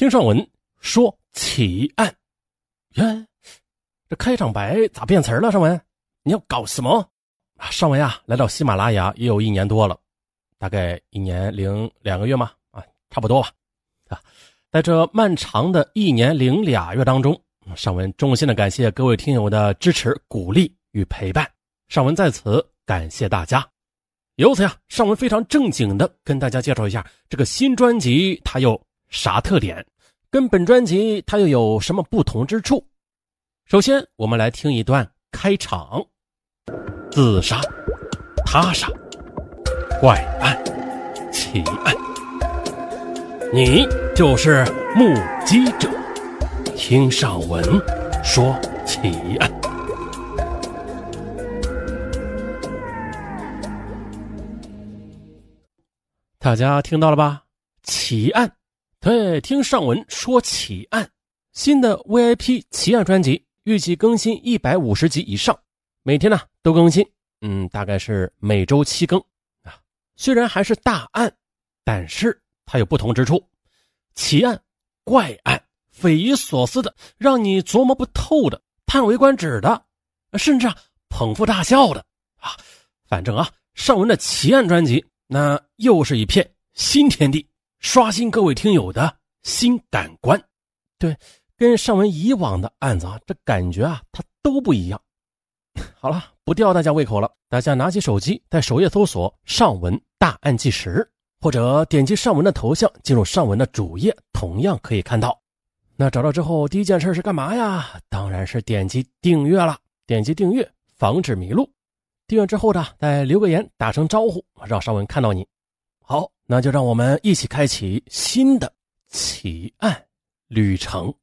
听上文说奇案，耶，这开场白咋变词了？上文，你要搞什么？啊，上文啊，来到喜马拉雅也有一年多了，大概一年零两个月嘛，啊，差不多吧。啊，在这漫长的一年零俩月当中，上文衷心的感谢各位听友的支持、鼓励与陪伴。上文在此感谢大家。由此呀，上文非常正经的跟大家介绍一下这个新专辑它有啥特点，跟本专辑它又有什么不同之处。首先，我们来听一段开场：自杀、他杀、怪案、奇案，你就是目击者。听上文说奇案。大家听到了吧？奇案，对，听上文说奇案。新的 VIP 奇案专辑预计更新一百五十集以上，每天呢都更新，嗯，大概是每周七更啊。虽然还是大案，但是它有不同之处，奇案、怪案、匪夷所思的，让你琢磨不透的，叹为观止的，甚至啊捧腹大笑的啊。反正啊，上文的奇案专辑。那又是一片新天地，刷新各位听友的新感官。对，跟上文以往的案子啊，这感觉啊，它都不一样。好了，不吊大家胃口了，大家拿起手机，在首页搜索“上文大案纪实”，或者点击上文的头像，进入上文的主页，同样可以看到。那找到之后，第一件事是干嘛呀？当然是点击订阅了。点击订阅，防止迷路。订阅之后呢，再留个言，打声招呼，让尚文看到你。好，那就让我们一起开启新的奇案旅程。